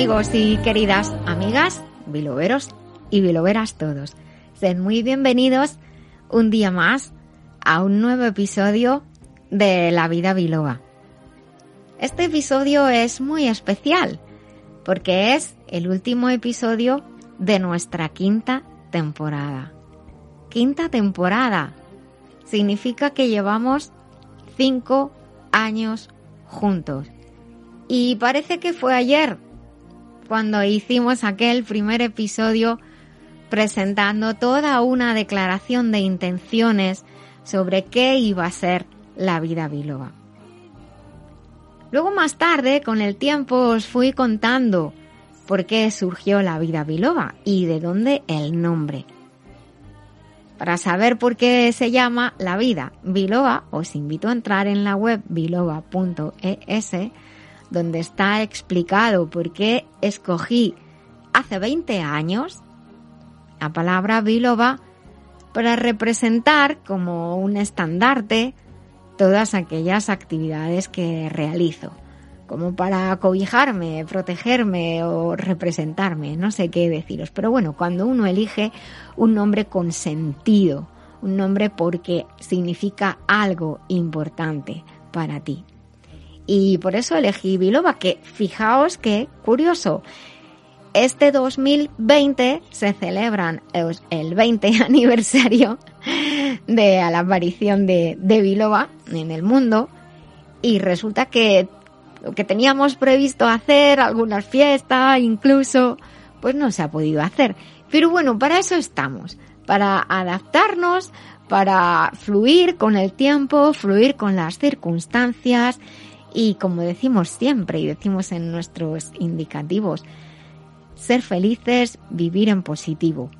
Amigos y queridas amigas, biloveros y biloveras todos. Sed muy bienvenidos un día más a un nuevo episodio de La Vida Biloba. Este episodio es muy especial porque es el último episodio de nuestra quinta temporada. Quinta temporada significa que llevamos cinco años juntos. Y parece que fue ayer cuando hicimos aquel primer episodio presentando toda una declaración de intenciones sobre qué iba a ser la vida biloba. Luego más tarde, con el tiempo, os fui contando por qué surgió la vida biloba y de dónde el nombre. Para saber por qué se llama la vida biloba, os invito a entrar en la web biloba.es donde está explicado por qué escogí hace 20 años la palabra biloba para representar como un estandarte todas aquellas actividades que realizo, como para cobijarme, protegerme o representarme, no sé qué deciros, pero bueno, cuando uno elige un nombre con sentido, un nombre porque significa algo importante para ti y por eso elegí Biloba, que fijaos que curioso, este 2020 se celebran el 20 aniversario de la aparición de, de Biloba en el mundo y resulta que lo que teníamos previsto hacer, algunas fiestas incluso, pues no se ha podido hacer. Pero bueno, para eso estamos, para adaptarnos, para fluir con el tiempo, fluir con las circunstancias y como decimos siempre y decimos en nuestros indicativos, ser felices, vivir en positivo.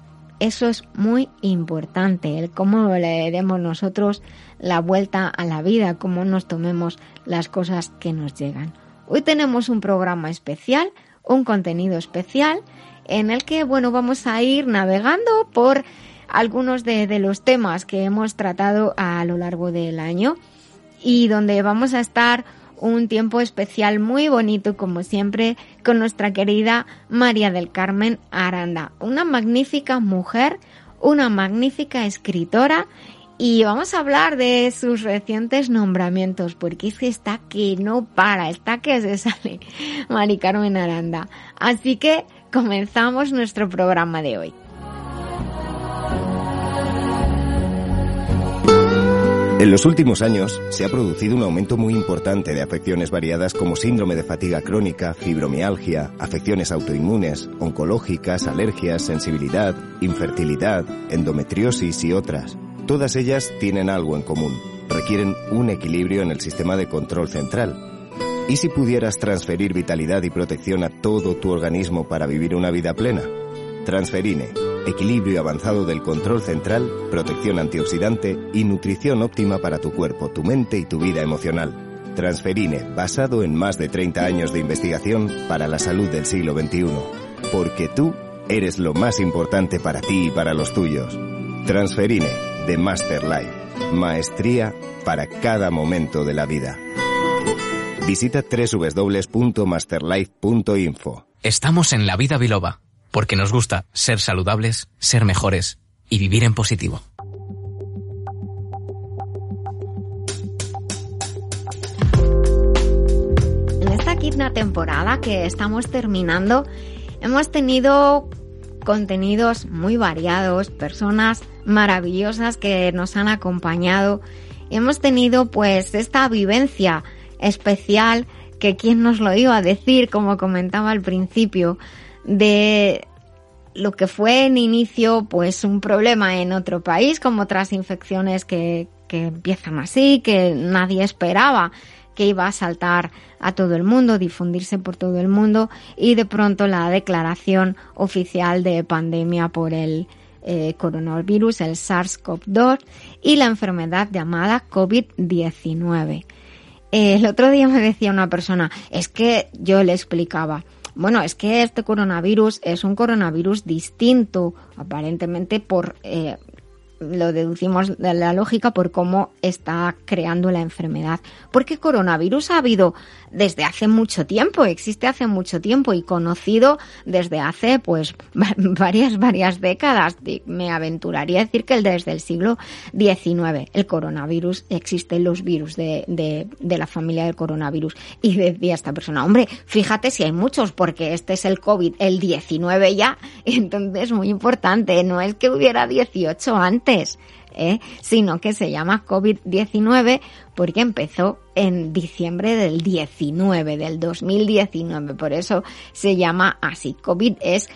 Eso es muy importante, el cómo le demos nosotros la vuelta a la vida, cómo nos tomemos las cosas que nos llegan. Hoy tenemos un programa especial, un contenido especial, en el que, bueno, vamos a ir navegando por algunos de, de los temas que hemos tratado a lo largo del año y donde vamos a estar un tiempo especial muy bonito, como siempre, con nuestra querida María del Carmen Aranda, una magnífica mujer, una magnífica escritora y vamos a hablar de sus recientes nombramientos, porque es que está que no para, está que se sale Mari Carmen Aranda. Así que comenzamos nuestro programa de hoy. En los últimos años se ha producido un aumento muy importante de afecciones variadas como síndrome de fatiga crónica, fibromialgia, afecciones autoinmunes, oncológicas, alergias, sensibilidad, infertilidad, endometriosis y otras. Todas ellas tienen algo en común. Requieren un equilibrio en el sistema de control central. ¿Y si pudieras transferir vitalidad y protección a todo tu organismo para vivir una vida plena? Transferine equilibrio avanzado del control central, protección antioxidante y nutrición óptima para tu cuerpo, tu mente y tu vida emocional. Transferine, basado en más de 30 años de investigación para la salud del siglo XXI. Porque tú eres lo más importante para ti y para los tuyos. Transferine, de Master Life. Maestría para cada momento de la vida. Visita www.masterlife.info. Estamos en la vida biloba porque nos gusta ser saludables, ser mejores y vivir en positivo. En esta quinta temporada que estamos terminando, hemos tenido contenidos muy variados, personas maravillosas que nos han acompañado. Hemos tenido pues esta vivencia especial que quién nos lo iba a decir, como comentaba al principio, de lo que fue en inicio pues un problema en otro país, como otras infecciones que, que empiezan así, que nadie esperaba que iba a saltar a todo el mundo, difundirse por todo el mundo y de pronto la declaración oficial de pandemia por el eh, coronavirus, el SARS-CoV-2 y la enfermedad llamada COVID-19. el otro día me decía una persona, es que yo le explicaba, bueno, es que este coronavirus es un coronavirus distinto, aparentemente por eh, lo deducimos de la lógica por cómo está creando la enfermedad. Porque coronavirus ha habido desde hace mucho tiempo, existe hace mucho tiempo y conocido desde hace pues varias, varias décadas. Me aventuraría a decir que desde el siglo XIX el coronavirus existe los virus de, de, de la familia del coronavirus. Y decía esta persona, hombre, fíjate si hay muchos, porque este es el COVID, el 19 ya, entonces muy importante, no es que hubiera 18 antes. ¿Eh? sino que se llama COVID-19 porque empezó en diciembre del 19, del 2019. Por eso se llama así. COVID es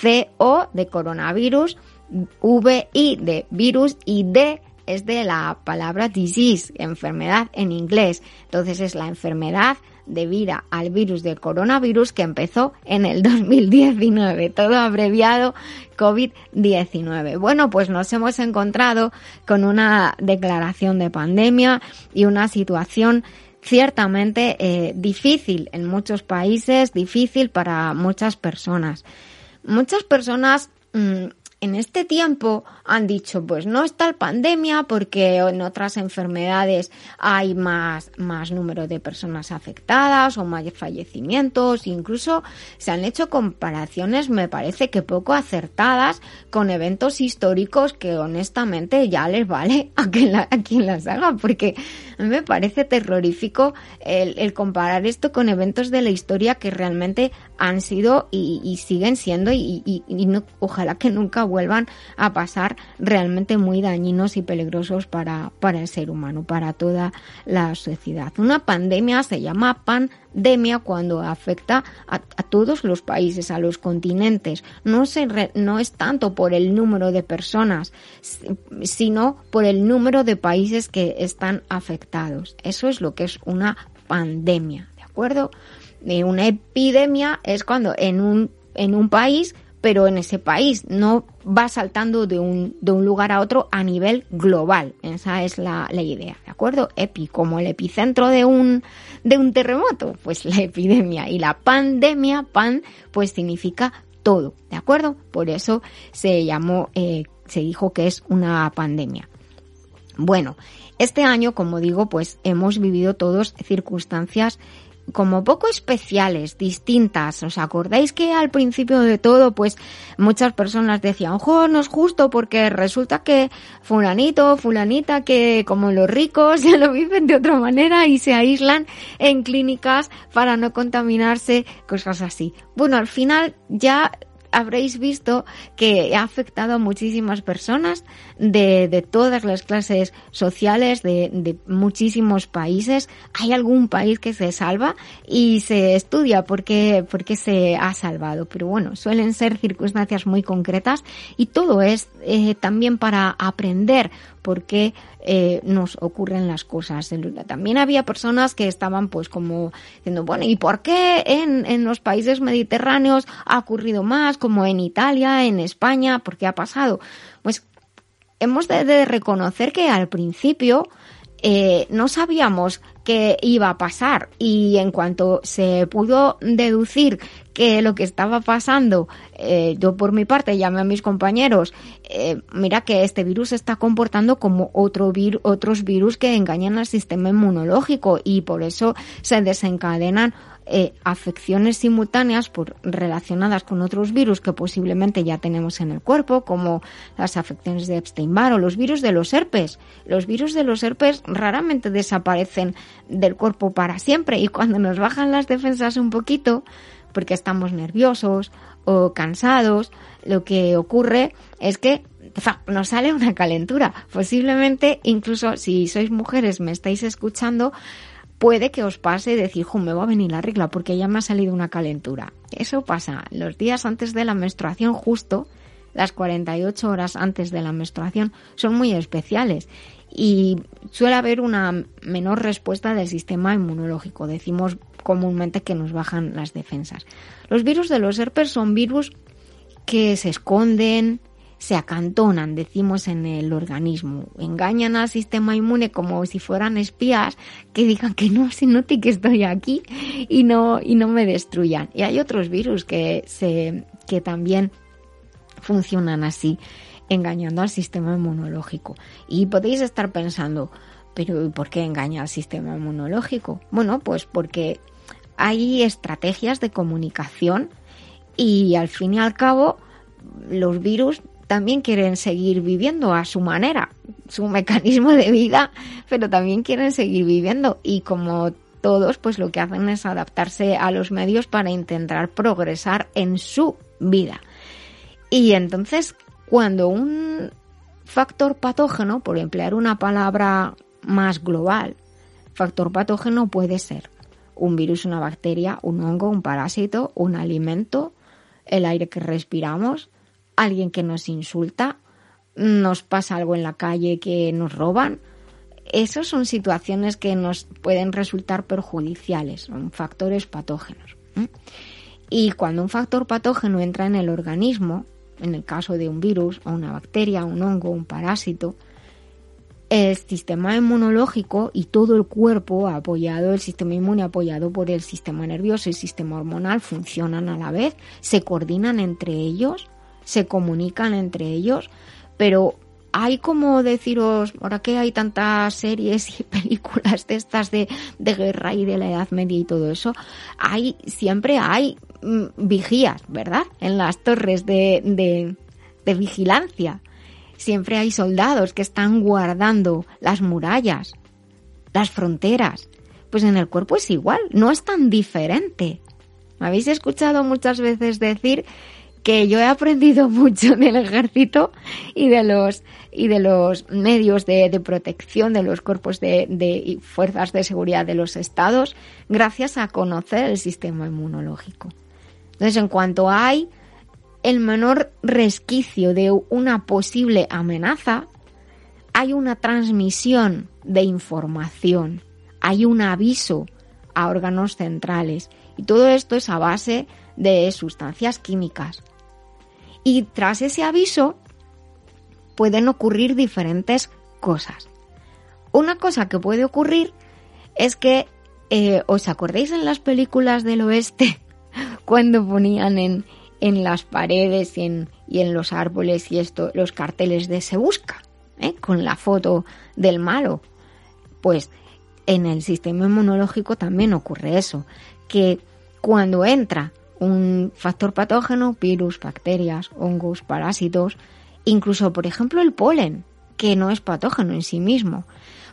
CO de coronavirus, VI de virus y D es de la palabra disease, enfermedad en inglés. Entonces es la enfermedad debido al virus del coronavirus que empezó en el 2019, todo abreviado COVID-19. Bueno, pues nos hemos encontrado con una declaración de pandemia y una situación ciertamente eh, difícil en muchos países, difícil para muchas personas. Muchas personas mm, en este tiempo han dicho, pues no está la pandemia porque en otras enfermedades hay más, más número de personas afectadas o más fallecimientos. Incluso se han hecho comparaciones, me parece que poco acertadas, con eventos históricos que honestamente ya les vale a quien, las haga, porque a mí me parece terrorífico el, comparar esto con eventos de la historia que realmente han sido y, siguen siendo y, ojalá que nunca vuelvan a pasar realmente muy dañinos y peligrosos para, para el ser humano, para toda la sociedad. Una pandemia se llama pandemia cuando afecta a, todos los países, a los continentes. No, se no es tanto por el número de personas, sino por el número de países que están afectados. Eso es lo que es una pandemia, ¿de acuerdo? Una epidemia es cuando en un, en un país pero en ese país, no va saltando de un, de un lugar a otro a nivel global. Esa es la, la, idea, ¿de acuerdo? Epi, como el epicentro de un, de un terremoto, pues la epidemia y la pandemia, pan, pues significa todo, ¿de acuerdo? Por eso se llamó, eh, se dijo que es una pandemia. Bueno, este año, como digo, pues hemos vivido todos circunstancias como poco especiales, distintas. ¿Os acordáis que al principio de todo, pues muchas personas decían, ojo, no es justo porque resulta que fulanito, fulanita, que como los ricos ya lo viven de otra manera y se aíslan en clínicas para no contaminarse, cosas así. Bueno, al final ya habréis visto que ha afectado a muchísimas personas de, de todas las clases sociales, de, de, muchísimos países. Hay algún país que se salva y se estudia por qué, por qué se ha salvado. Pero bueno, suelen ser circunstancias muy concretas y todo es eh, también para aprender por qué eh, nos ocurren las cosas. También había personas que estaban pues como diciendo, bueno, ¿y por qué en, en los países mediterráneos ha ocurrido más, como en Italia, en España? ¿Por qué ha pasado? Pues hemos de, reconocer que al principio eh, no sabíamos qué iba a pasar. Y en cuanto se pudo deducir que lo que estaba pasando, eh, yo por mi parte llamé a mis compañeros, eh, mira que este virus se está comportando como otro vir otros virus que engañan al sistema inmunológico y por eso se desencadenan eh, afecciones simultáneas por, relacionadas con otros virus que posiblemente ya tenemos en el cuerpo, como las afecciones de Epstein-Barr o los virus de los herpes. Los virus de los herpes raramente desaparecen del cuerpo para siempre y cuando nos bajan las defensas un poquito, porque estamos nerviosos o cansados, lo que ocurre es que nos sale una calentura. Posiblemente, incluso si sois mujeres, me estáis escuchando, puede que os pase decir, me va a venir la regla porque ya me ha salido una calentura. Eso pasa los días antes de la menstruación, justo las 48 horas antes de la menstruación, son muy especiales y suele haber una menor respuesta del sistema inmunológico. Decimos comúnmente que nos bajan las defensas. Los virus de los herpes son virus que se esconden, se acantonan, decimos en el organismo, engañan al sistema inmune como si fueran espías que digan que no se note que estoy aquí y no y no me destruyan. Y hay otros virus que se que también funcionan así, engañando al sistema inmunológico. Y podéis estar pensando, pero ¿por qué engaña al sistema inmunológico? Bueno, pues porque hay estrategias de comunicación y al fin y al cabo los virus también quieren seguir viviendo a su manera, su mecanismo de vida, pero también quieren seguir viviendo y como todos, pues lo que hacen es adaptarse a los medios para intentar progresar en su vida. Y entonces, cuando un factor patógeno, por emplear una palabra más global, factor patógeno puede ser un virus, una bacteria, un hongo, un parásito, un alimento, el aire que respiramos, alguien que nos insulta, nos pasa algo en la calle que nos roban. Esas son situaciones que nos pueden resultar perjudiciales, son factores patógenos. Y cuando un factor patógeno entra en el organismo, en el caso de un virus o una bacteria, un hongo, un parásito, el sistema inmunológico y todo el cuerpo apoyado, el sistema inmune apoyado por el sistema nervioso y el sistema hormonal funcionan a la vez, se coordinan entre ellos se comunican entre ellos, pero hay como deciros, ahora que hay tantas series y películas de estas de, guerra y de la Edad Media y todo eso, hay, siempre hay mm, vigías, ¿verdad? En las torres de, de vigilancia. Siempre hay soldados que están guardando las murallas, las fronteras. Pues en el cuerpo es igual, no es tan diferente. Me habéis escuchado muchas veces decir que yo he aprendido mucho del ejército y de los y de los medios de, protección de los cuerpos de, de fuerzas de seguridad de los estados gracias a conocer el sistema inmunológico. Entonces, en cuanto hay el menor resquicio de una posible amenaza, hay una transmisión de información, hay un aviso a órganos centrales y todo esto es a base de sustancias químicas. Y tras ese aviso pueden ocurrir diferentes cosas. Una cosa que puede ocurrir es que, eh, ¿os acordáis en las películas del oeste cuando ponían en, en las paredes y en, y en, los árboles y esto los carteles de se busca, ¿eh? con la foto del malo? Pues en el sistema inmunológico también ocurre eso, que cuando entra un factor patógeno, virus, bacterias, hongos, parásitos, incluso, por ejemplo, el polen, que no es patógeno en sí mismo.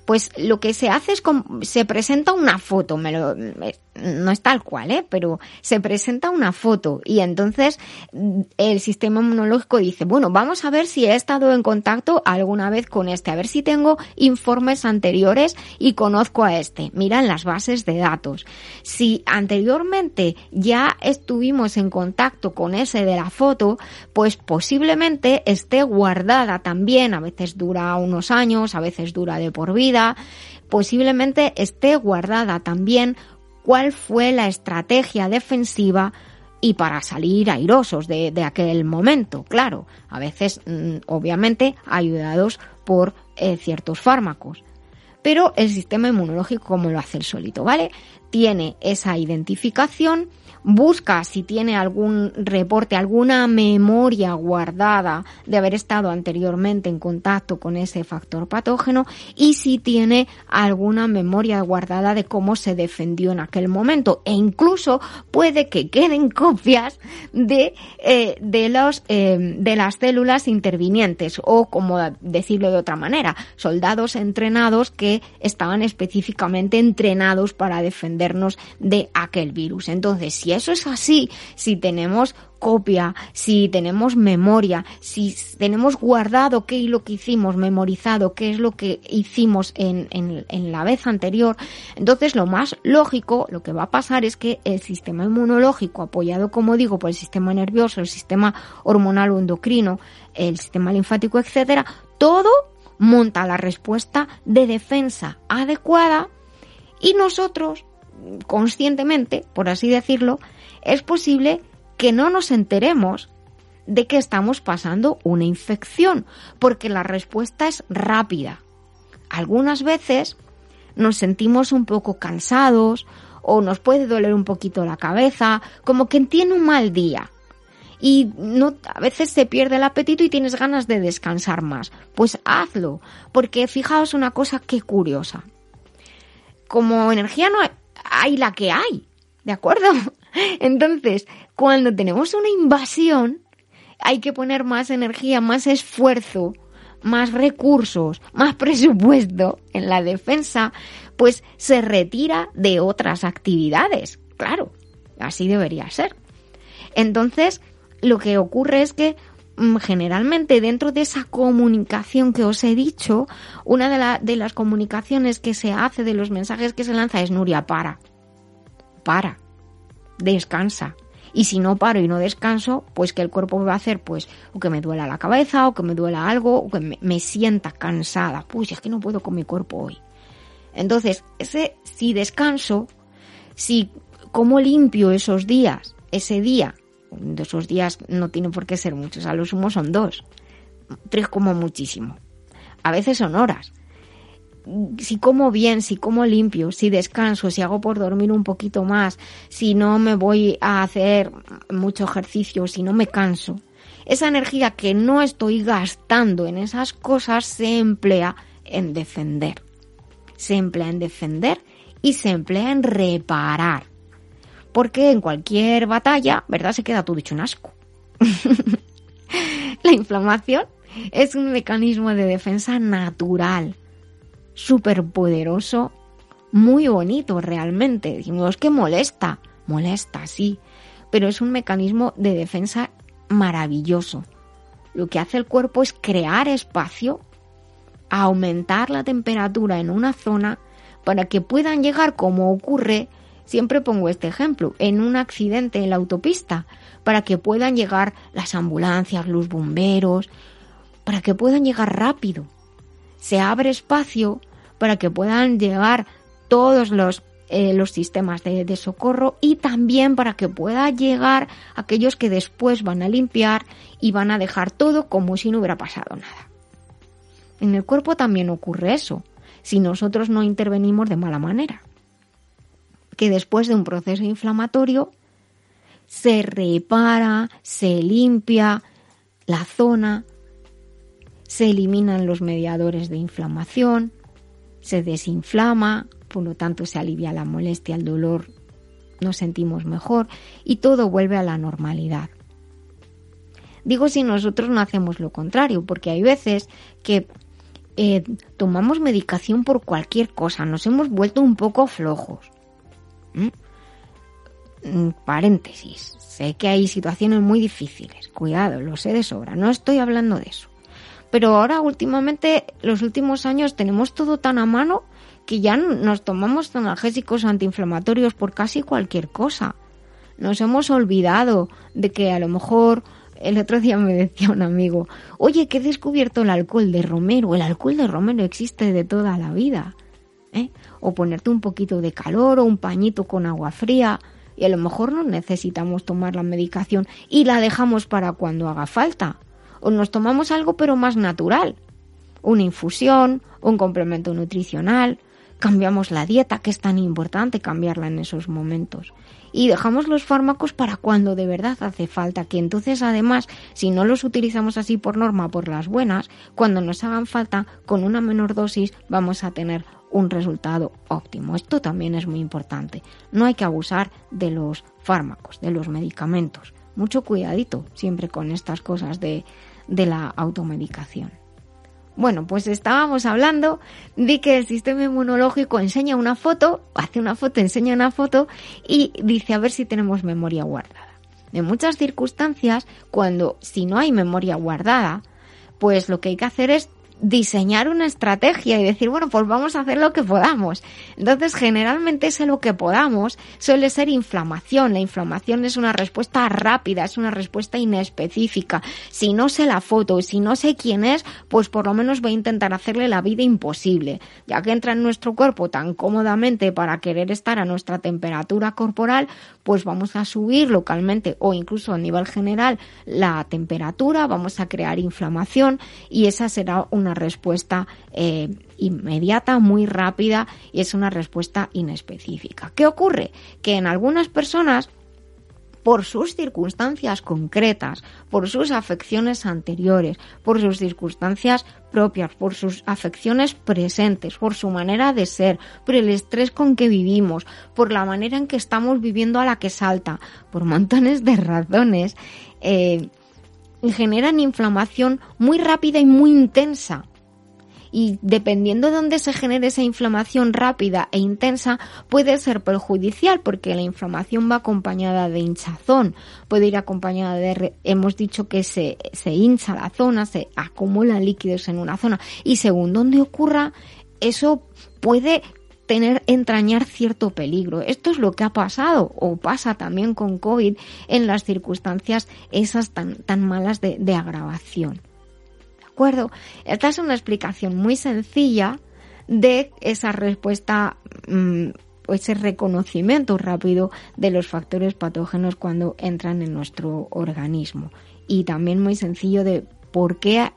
Pues lo que se hace es se presenta una foto, me lo, no es tal cual, ¿eh? pero se presenta una foto y entonces mm, el sistema inmunológico dice, bueno, vamos a ver si he estado en contacto alguna vez con este, a ver si tengo informes anteriores y conozco a este. Mira en las bases de datos. Si anteriormente ya estuvimos en contacto con ese de la foto, pues posiblemente esté guardada también, a veces dura unos años, a veces dura de por vida, posiblemente esté guardada también cuál fue la estrategia defensiva y para salir airosos de, aquel momento, claro, a veces mm, obviamente ayudados por eh, ciertos fármacos. Pero el sistema inmunológico, como lo hace el solito, ¿vale? tiene esa identificación, busca si tiene algún reporte, alguna memoria guardada de haber estado anteriormente en contacto con ese factor patógeno y si tiene alguna memoria guardada de cómo se defendió en aquel momento e incluso puede que queden copias de, eh, de, los, eh, de las células intervinientes o como decirlo de otra manera, soldados entrenados que estaban específicamente entrenados para defendernos de aquel virus. Entonces, si eso es así, si tenemos copia, si tenemos memoria, si tenemos guardado qué es lo que hicimos, memorizado qué es lo que hicimos en, en, la vez anterior, entonces lo más lógico, lo que va a pasar es que el sistema inmunológico, apoyado, como digo, por el sistema nervioso, el sistema hormonal o endocrino, el sistema linfático, etcétera, todo monta la respuesta de defensa adecuada y nosotros, conscientemente, por así decirlo, es posible que no nos enteremos de que estamos pasando una infección, porque la respuesta es rápida. Algunas veces nos sentimos un poco cansados o nos puede doler un poquito la cabeza, como que tiene un mal día. Y no, a veces se pierde el apetito y tienes ganas de descansar más. Pues hazlo, porque fijaos una cosa que curiosa. Como energía no hay la que hay, ¿de acuerdo? Entonces, cuando tenemos una invasión, hay que poner más energía, más esfuerzo, más recursos, más presupuesto en la defensa, pues se retira de otras actividades. Claro, así debería ser. Entonces, lo que ocurre es que generalmente dentro de esa comunicación que os he dicho, una de, las comunicaciones que se hace, de los mensajes que se lanza es Nuria, para, para, descansa. Y si no paro y no descanso, pues que el cuerpo me va a hacer, pues, o que me duela la cabeza, o que me duela algo, o que me, sienta cansada. Pues es que no puedo con mi cuerpo hoy. Entonces, ese, si descanso, si como limpio esos días, ese día, de esos días no tiene por qué ser muchos, a lo sumo son dos, tres como muchísimo. A veces son horas si como bien, si como limpio, si descanso, si hago por dormir un poquito más, si no me voy a hacer mucho ejercicio, si no me canso, esa energía que no estoy gastando en esas cosas se emplea en defender. Se emplea en defender y se emplea en reparar. Porque en cualquier batalla, ¿verdad? Se queda todo dicho un asco. La inflamación es un mecanismo de defensa natural súper poderoso, muy bonito realmente. Decimos que molesta, molesta, sí, pero es un mecanismo de defensa maravilloso. Lo que hace el cuerpo es crear espacio, aumentar la temperatura en una zona para que puedan llegar, como ocurre, siempre pongo este ejemplo, en un accidente en la autopista, para que puedan llegar las ambulancias, los bomberos, para que puedan llegar rápido. Se abre espacio para que puedan llegar todos los, eh, los sistemas de, de socorro y también para que pueda llegar aquellos que después van a limpiar y van a dejar todo como si no hubiera pasado nada. En el cuerpo también ocurre eso, si nosotros no intervenimos de mala manera. Que después de un proceso inflamatorio se repara, se limpia la zona, se eliminan los mediadores de inflamación, se desinflama, por lo tanto se alivia la molestia, el dolor, nos sentimos mejor y todo vuelve a la normalidad. Digo si nosotros no hacemos lo contrario, porque hay veces que eh, tomamos medicación por cualquier cosa, nos hemos vuelto un poco flojos. Paréntesis, sé que hay situaciones muy difíciles, cuidado, lo sé de sobra, no estoy hablando de eso. Pero ahora últimamente, los últimos años, tenemos todo tan a mano que ya nos tomamos analgésicos antiinflamatorios por casi cualquier cosa. Nos hemos olvidado de que a lo mejor el otro día me decía un amigo, oye, que he descubierto el alcohol de romero. El alcohol de romero existe de toda la vida. ¿eh? O ponerte un poquito de calor o un pañito con agua fría. Y a lo mejor no necesitamos tomar la medicación y la dejamos para cuando haga falta. O nos tomamos algo pero más natural, una infusión, un complemento nutricional, cambiamos la dieta, que es tan importante cambiarla en esos momentos. Y dejamos los fármacos para cuando de verdad hace falta, que entonces además, si no los utilizamos así por norma, por las buenas, cuando nos hagan falta, con una menor dosis vamos a tener un resultado óptimo. Esto también es muy importante. No hay que abusar de los fármacos, de los medicamentos. Mucho cuidadito siempre con estas cosas de, de la automedicación. Bueno, pues estábamos hablando de que el sistema inmunológico enseña una foto, hace una foto, enseña una foto y dice a ver si tenemos memoria guardada. En muchas circunstancias, cuando si no hay memoria guardada, pues lo que hay que hacer es diseñar una estrategia y decir, bueno, pues vamos a hacer lo que podamos. Entonces, generalmente ese lo que podamos suele ser inflamación. La inflamación es una respuesta rápida, es una respuesta inespecífica. Si no sé la foto, si no sé quién es, pues por lo menos voy a intentar hacerle la vida imposible, ya que entra en nuestro cuerpo tan cómodamente para querer estar a nuestra temperatura corporal, pues vamos a subir localmente o incluso a nivel general la temperatura, vamos a crear inflamación y esa será una respuesta eh, inmediata, muy rápida y es una respuesta inespecífica. ¿Qué ocurre? Que en algunas personas por sus circunstancias concretas, por sus afecciones anteriores, por sus circunstancias propias, por sus afecciones presentes, por su manera de ser, por el estrés con que vivimos, por la manera en que estamos viviendo a la que salta, por montones de razones, eh, generan inflamación muy rápida y muy intensa. Y dependiendo de dónde se genere esa inflamación rápida e intensa, puede ser perjudicial porque la inflamación va acompañada de hinchazón, puede ir acompañada de, hemos dicho que se, se hincha la zona, se acumulan líquidos en una zona y según dónde ocurra, eso puede tener, entrañar cierto peligro. Esto es lo que ha pasado o pasa también con COVID en las circunstancias esas tan, tan malas de, agravación. Esta es una explicación muy sencilla de esa respuesta mm, o ese reconocimiento rápido de los factores patógenos cuando entran en nuestro organismo. Y también muy sencillo de por qué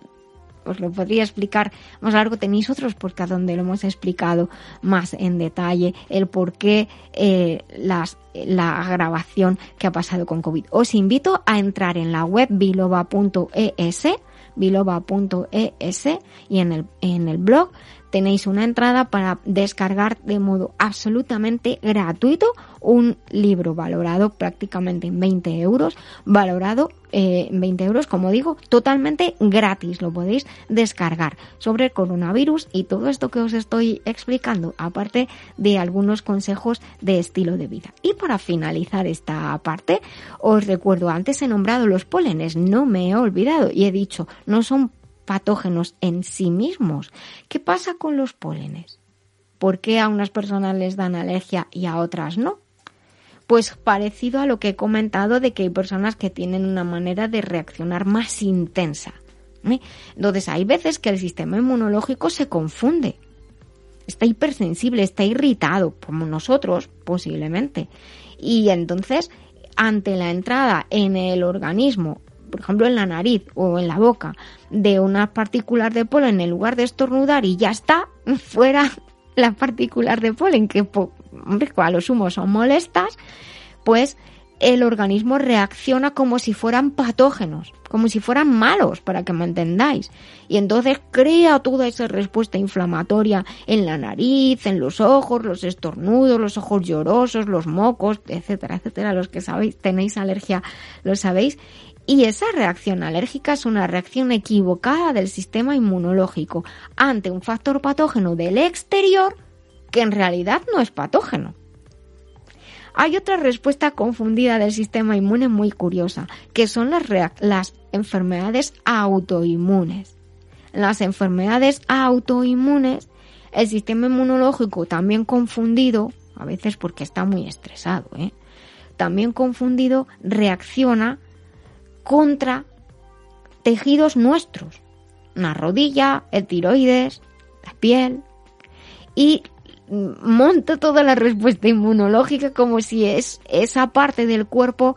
os lo podría explicar más largo. Tenéis otros podcast donde lo hemos explicado más en detalle el por qué eh, las, la agravación que ha pasado con COVID. Os invito a entrar en la web biloba.es biloba.es y en el, en el blog tenéis una entrada para descargar de modo absolutamente gratuito un libro valorado prácticamente en 20 euros, valorado eh, en 20 euros, como digo, totalmente gratis. Lo podéis descargar sobre el coronavirus y todo esto que os estoy explicando, aparte de algunos consejos de estilo de vida. Y para finalizar esta parte, os recuerdo, antes he nombrado los pólenes, no me he olvidado y he dicho, no son patógenos en sí mismos. ¿Qué pasa con los pólenes? ¿Por qué a unas personas les dan alergia y a otras no? Pues parecido a lo que he comentado de que hay personas que tienen una manera de reaccionar más intensa. ¿eh? Entonces hay veces que el sistema inmunológico se confunde. Está hipersensible, está irritado, como nosotros posiblemente. Y entonces, ante la entrada en el organismo por ejemplo en la nariz o en la boca, de unas partículas de polen en lugar de estornudar y ya está fuera las partículas de polen que, hombre, a lo sumo son molestas, pues el organismo reacciona como si fueran patógenos, como si fueran malos, para que me entendáis. Y entonces crea toda esa respuesta inflamatoria en la nariz, en los ojos, los estornudos, los ojos llorosos, los mocos, etcétera, etcétera. Los que sabéis, tenéis alergia, lo sabéis. Y esa reacción alérgica es una reacción equivocada del sistema inmunológico ante un factor patógeno del exterior que en realidad no es patógeno. Hay otra respuesta confundida del sistema inmune muy curiosa, que son las, enfermedades autoinmunes. Las enfermedades autoinmunes, el sistema inmunológico también confundido, a veces porque está muy estresado, ¿eh? también confundido, reacciona contra tejidos nuestros, una rodilla, el tiroides, la piel, y monta toda la respuesta inmunológica como si es, esa parte del cuerpo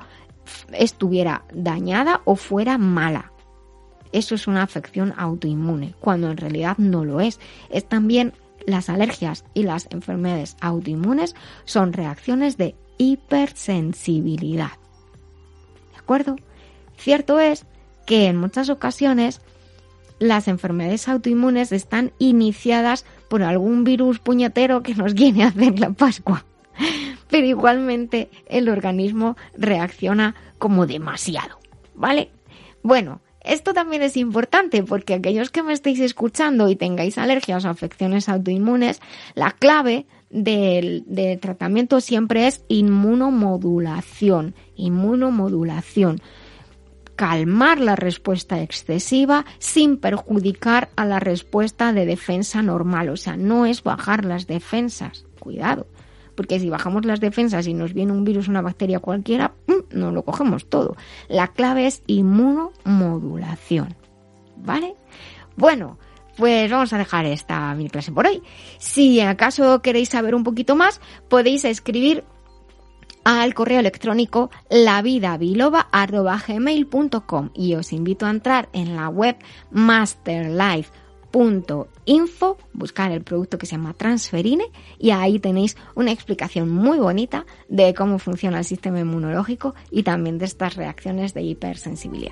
estuviera dañada o fuera mala. Eso es una afección autoinmune, cuando en realidad no lo es. Es también las alergias y las enfermedades autoinmunes son reacciones de hipersensibilidad. ¿De acuerdo? Cierto es que en muchas ocasiones las enfermedades autoinmunes están iniciadas por algún virus puñetero que nos viene a hacer la Pascua. Pero igualmente el organismo reacciona como demasiado, ¿vale? Bueno, esto también es importante porque aquellos que me estéis escuchando y tengáis alergias o afecciones autoinmunes, la clave del, del, tratamiento siempre es inmunomodulación. Inmunomodulación calmar la respuesta excesiva sin perjudicar a la respuesta de defensa normal. O sea, no es bajar las defensas. Cuidado. Porque si bajamos las defensas y nos viene un virus, una bacteria cualquiera, no lo cogemos todo. La clave es inmunomodulación. ¿Vale? Bueno, pues vamos a dejar esta mi clase por hoy. Si acaso queréis saber un poquito más, podéis escribir al correo electrónico lavidabiloba.gmail.com y os invito a entrar en la web masterlife.info, buscar el producto que se llama Transferine y ahí tenéis una explicación muy bonita de cómo funciona el sistema inmunológico y también de estas reacciones de hipersensibilidad.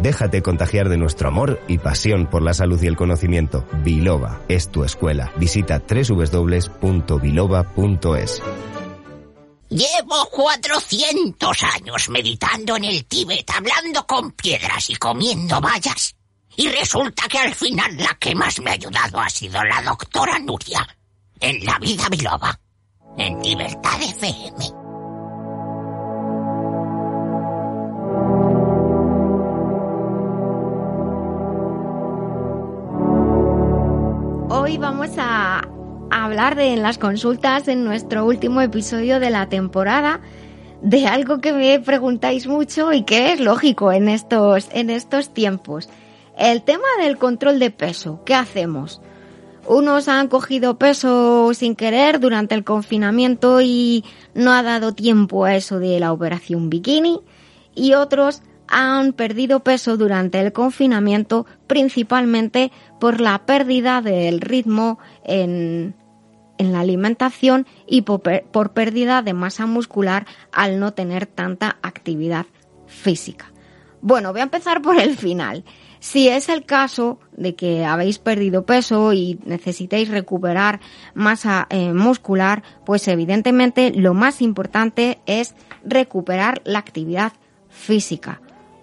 Déjate contagiar de nuestro amor y pasión por la salud y el conocimiento. Biloba es tu escuela. Visita www.biloba.es. Llevo 400 años meditando en el Tíbet, hablando con piedras y comiendo vallas. Y resulta que al final la que más me ha ayudado ha sido la doctora Nuria, en la vida biloba, en Libertad FM. Hoy vamos a hablar de en las consultas en nuestro último episodio de la temporada de algo que me preguntáis mucho y que es lógico en estos en estos tiempos. El tema del control de peso, ¿qué hacemos? Unos han cogido peso sin querer durante el confinamiento y no ha dado tiempo a eso de la operación bikini y otros han perdido peso durante el confinamiento principalmente por la pérdida del ritmo en, en la alimentación y por, pérdida de masa muscular al no tener tanta actividad física. Bueno, voy a empezar por el final. Si es el caso de que habéis perdido peso y necesitéis recuperar masa eh, muscular, pues evidentemente lo más importante es recuperar la actividad física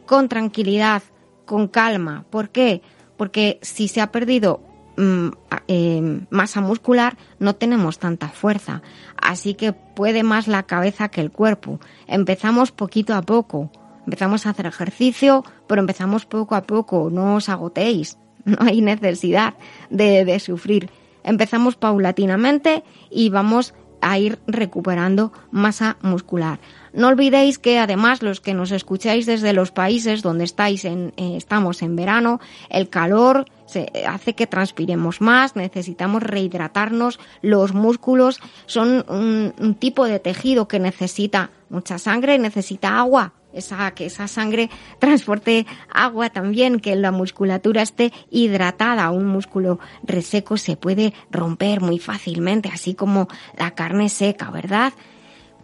con tranquilidad, con calma. ¿Por qué? Porque si se ha perdido mm, eh, masa muscular, no tenemos tanta fuerza. Así que puede más la cabeza que el cuerpo. Empezamos poquito a poco. Empezamos a hacer ejercicio, pero empezamos poco a poco. No os agotéis. No hay necesidad de, de sufrir. Empezamos paulatinamente y vamos a ir recuperando masa muscular. No olvidéis que además los que nos escucháis desde los países donde estáis en, eh, estamos en verano, el calor se hace que transpiremos más, necesitamos rehidratarnos, los músculos son un, un tipo de tejido que necesita mucha sangre, necesita agua, esa, que esa sangre transporte agua también, que la musculatura esté hidratada. Un músculo reseco se puede romper muy fácilmente, así como la carne seca, ¿verdad?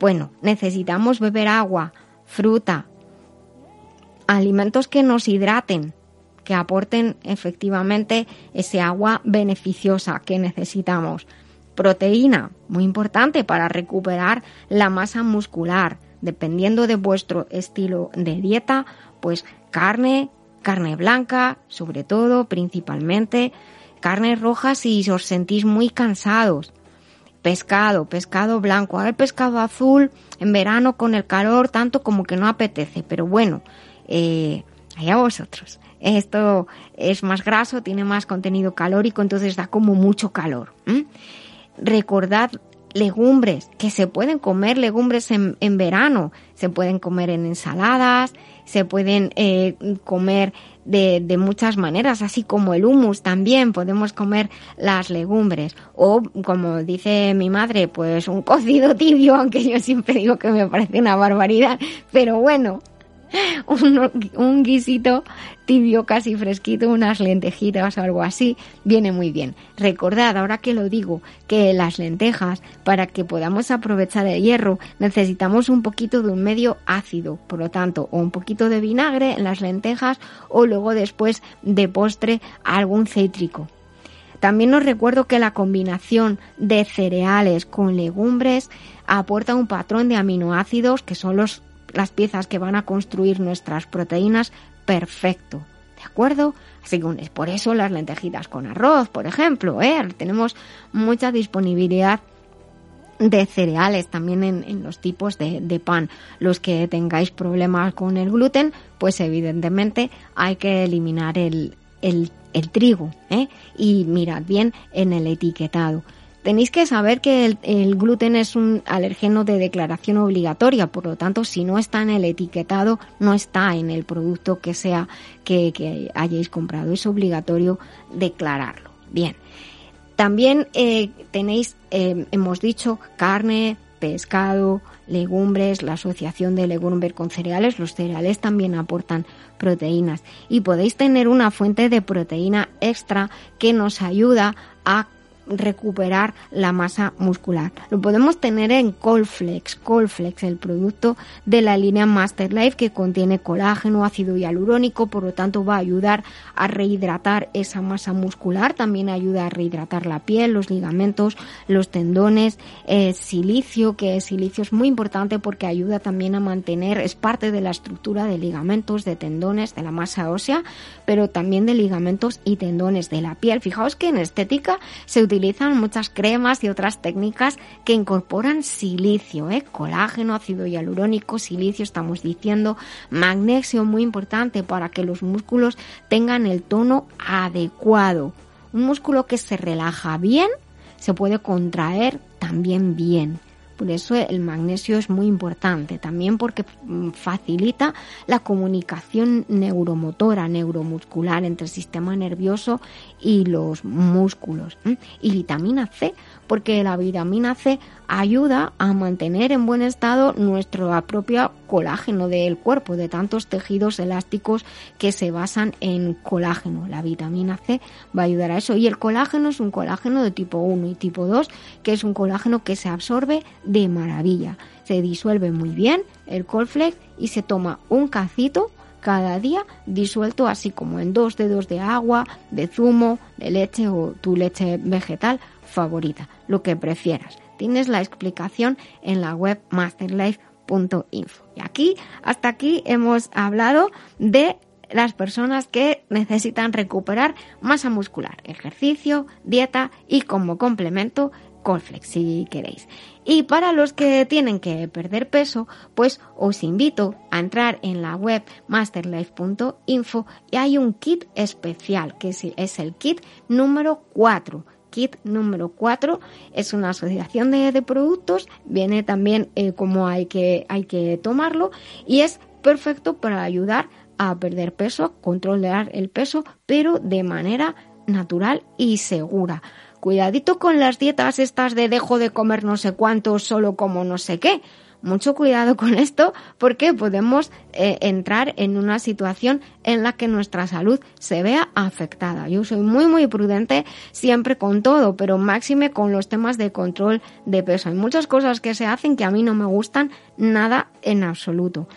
Bueno, necesitamos beber agua, fruta, alimentos que nos hidraten, que aporten efectivamente ese agua beneficiosa que necesitamos. Proteína, muy importante para recuperar la masa muscular. Dependiendo de vuestro estilo de dieta, pues carne, carne blanca, sobre todo, principalmente, carnes rojas si os sentís muy cansados pescado, pescado blanco. Ahora el pescado azul en verano con el calor tanto como que no apetece, pero bueno, eh, allá vosotros. Esto es más graso, tiene más contenido calórico, entonces da como mucho calor. Recordad legumbres, que se pueden comer legumbres en, en, verano, se pueden comer en ensaladas, se pueden eh, comer de, de, muchas maneras, así como el humus también podemos comer las legumbres. O como dice mi madre, pues un cocido tibio, aunque yo siempre digo que me parece una barbaridad, pero bueno, un, un guisito tibio, casi fresquito, unas lentejitas o algo así, viene muy bien. Recordad, ahora que lo digo, que las lentejas, para que podamos aprovechar el hierro, necesitamos un poquito de un medio ácido, por lo tanto, o un poquito de vinagre en las lentejas o luego después de postre algún cítrico. También os recuerdo que la combinación de cereales con legumbres aporta un patrón de aminoácidos que son los las piezas que van a construir nuestras proteínas perfecto. ¿De acuerdo? Así que por eso las lentejitas con arroz, por ejemplo, ¿eh? tenemos mucha disponibilidad de cereales también en, los tipos de, pan. Los que tengáis problemas con el gluten, pues evidentemente hay que eliminar el, el, el trigo ¿eh? y mirad bien en el etiquetado. Tenéis que saber que el, gluten es un alergeno de declaración obligatoria, por lo tanto, si no está en el etiquetado, no está en el producto que sea que, hayáis comprado. Es obligatorio declararlo. Bien. También eh, tenéis, eh, hemos dicho, carne, pescado, legumbres, la asociación de legumbres con cereales. Los cereales también aportan proteínas y podéis tener una fuente de proteína extra que nos ayuda a recuperar la masa muscular. Lo podemos tener en Colflex, Colflex, el producto de la línea Master Life que contiene colágeno, ácido hialurónico, por lo tanto va a ayudar a rehidratar esa masa muscular, también ayuda a rehidratar la piel, los ligamentos, los tendones, eh, silicio, que el silicio es muy importante porque ayuda también a mantener, es parte de la estructura de ligamentos, de tendones, de la masa ósea, pero también de ligamentos y tendones de la piel. Fijaos que en estética se utiliza utilizan muchas cremas y otras técnicas que incorporan silicio, ¿eh? colágeno, ácido hialurónico, silicio, estamos diciendo, magnesio, muy importante para que los músculos tengan el tono adecuado. Un músculo que se relaja bien se puede contraer también bien. Por eso el magnesio es muy importante, también porque mm, facilita la comunicación neuromotora, neuromuscular entre el sistema nervioso y los músculos. Y vitamina C, porque la vitamina C ayuda a mantener en buen estado nuestro propio colágeno del cuerpo, de tantos tejidos elásticos que se basan en colágeno. La vitamina C va a ayudar a eso. Y el colágeno es un colágeno de tipo 1 y tipo 2, que es un colágeno que se absorbe de maravilla. Se disuelve muy bien el colflex y se toma un cacito cada día disuelto así como en dos dedos de agua, de zumo, de leche o tu leche vegetal favorita, lo que prefieras. Tienes la explicación en la web masterlife.info. Y aquí, hasta aquí hemos hablado de las personas que necesitan recuperar masa muscular, ejercicio, dieta y como complemento Colflex si queréis. Y para los que tienen que perder peso, pues os invito a entrar en la web masterlife.info y hay un kit especial que es el kit número 4 kit número 4 es una asociación de, productos, viene también eh, como hay que, hay que tomarlo y es perfecto para ayudar a perder peso, controlar el peso, pero de manera natural y segura. Cuidadito con las dietas estas de dejo de comer no sé cuánto, solo como no sé qué. Mucho cuidado con esto porque podemos eh, entrar en una situación en la que nuestra salud se vea afectada. Yo soy muy muy prudente siempre con todo, pero máxime con los temas de control de peso. Hay muchas cosas que se hacen que a mí no me gustan nada en absoluto.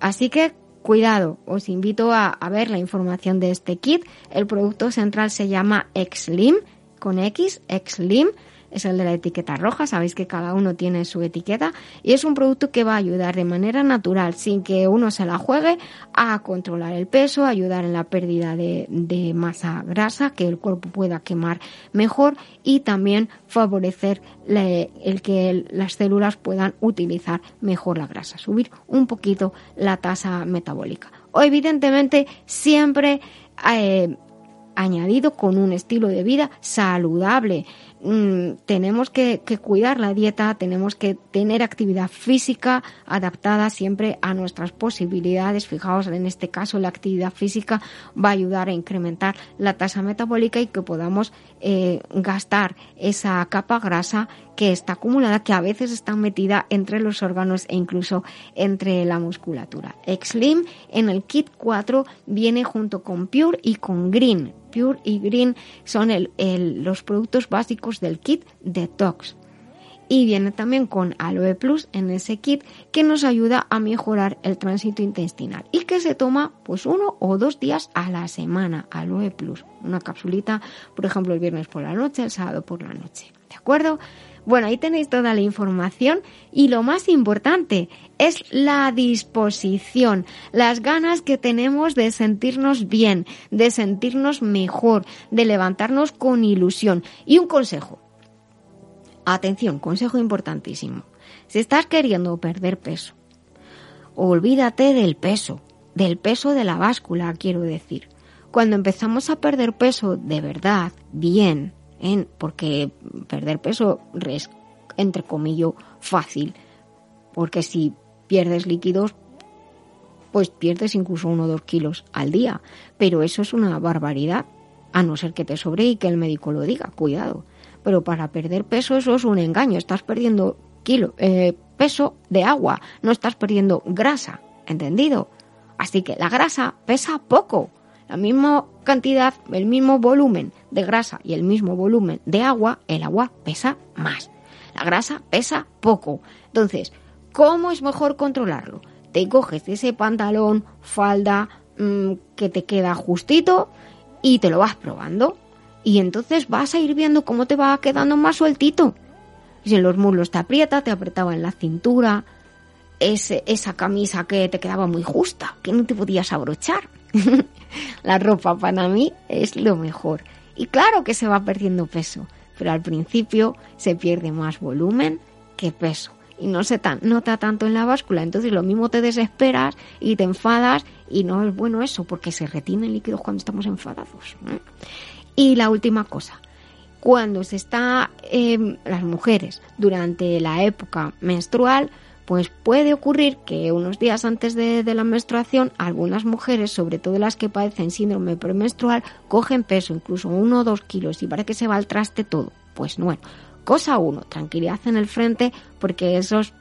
Así que cuidado, os invito a, ver la información de este kit. El producto central se llama Exlim con X, Xlim, es el de la etiqueta roja, sabéis que cada uno tiene su etiqueta y es un producto que va a ayudar de manera natural, sin que uno se la juegue, a controlar el peso, ayudar en la pérdida de, masa grasa, que el cuerpo pueda quemar mejor y también favorecer el que las células puedan utilizar mejor la grasa, subir un poquito la tasa metabólica. o evidentemente siempre eh, añadido con un estilo de vida saludable. Mm, tenemos que, cuidar la dieta, tenemos que tener actividad física adaptada siempre a nuestras posibilidades. Fijaos, en este caso la actividad física va a ayudar a incrementar la tasa metabólica y que podamos eh, gastar esa capa grasa que está acumulada, que a veces está metida entre los órganos e incluso entre la musculatura. Exlim en el kit 4 viene junto con Pure y con Green. Pure y Green son los productos básicos del kit Detox. Y viene también con Aloe Plus en ese kit que nos ayuda a mejorar el tránsito intestinal y que se toma pues uno o dos días a la semana. Aloe Plus, una capsulita, por ejemplo, el viernes por la noche, el sábado por la noche. ¿De acuerdo? Bueno, ahí tenéis toda la información y lo más importante es la disposición, las ganas que tenemos de sentirnos bien, de sentirnos mejor, de levantarnos con ilusión. Y un consejo. Atención, consejo importantísimo. Si estás queriendo perder peso, olvídate del peso, del peso de la báscula, quiero decir. Cuando empezamos a perder peso de verdad, bien, porque perder peso es, entre comillas, fácil, porque si pierdes líquidos, pues pierdes incluso uno o dos kilos al día, pero eso es una barbaridad, a no ser que te sobre y que el médico lo diga, cuidado. Pero para perder peso eso es un engaño, estás perdiendo kilo, eh, peso de agua, no estás perdiendo grasa, ¿entendido? Así que la grasa pesa poco la misma cantidad, el mismo volumen de grasa y el mismo volumen de agua, el agua pesa más. La grasa pesa poco. Entonces, ¿cómo es mejor controlarlo? Te coges ese pantalón, falda mm, que te queda justito y te lo vas probando. Y entonces vas a ir viendo cómo te va quedando más sueltito. Si en los muslos te aprieta, te apretaba en la cintura, ese, esa camisa que te quedaba muy justa, que no te podías abrochar. la ropa para mí es lo mejor. Y claro que se va perdiendo peso, pero al principio se pierde más volumen que peso. Y no se nota tanto en la báscula, entonces lo mismo te desesperas y te enfadas y no es bueno eso porque se retienen líquidos cuando estamos enfadados. Y la última cosa, cuando se está, em, las mujeres, durante la época menstrual, pues puede ocurrir que unos días antes de, la menstruación algunas mujeres, sobre todo las que padecen síndrome premenstrual, cogen peso, incluso uno o dos kilos, y para que se va al traste todo. Pues bueno, cosa uno, tranquilidad en el frente, porque esos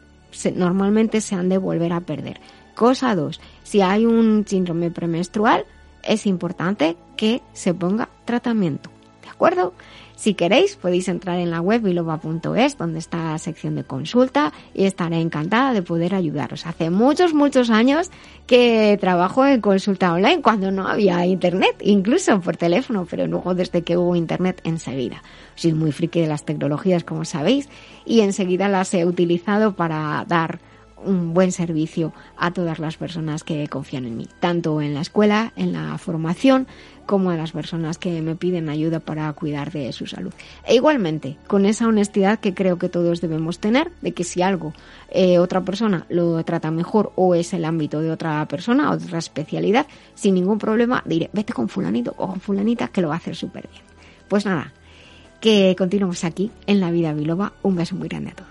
normalmente se han de volver a perder. Cosa dos, si hay un síndrome premenstrual, es importante que se ponga tratamiento. ¿De acuerdo? Si queréis, podéis entrar en la web biloba.es, donde está la sección de consulta, y estaré encantada de poder ayudaros. Hace muchos, muchos años que trabajo en consulta online, cuando no había internet, incluso por teléfono, pero luego desde que hubo internet enseguida. Soy muy friki de las tecnologías, como sabéis, y enseguida las he utilizado para dar un buen servicio a todas las personas que confían en mí, tanto en la escuela, en la formación, como a las personas que me piden ayuda para cuidar de su salud. E igualmente, con esa honestidad que creo que todos debemos tener, de que si algo eh, otra persona lo trata mejor o es el ámbito de otra persona, otra especialidad, sin ningún problema diré, vete con fulanito o con fulanita que lo va a hacer súper bien. Pues nada, que continuemos aquí en La Vida Biloba. Un beso muy grande a todos.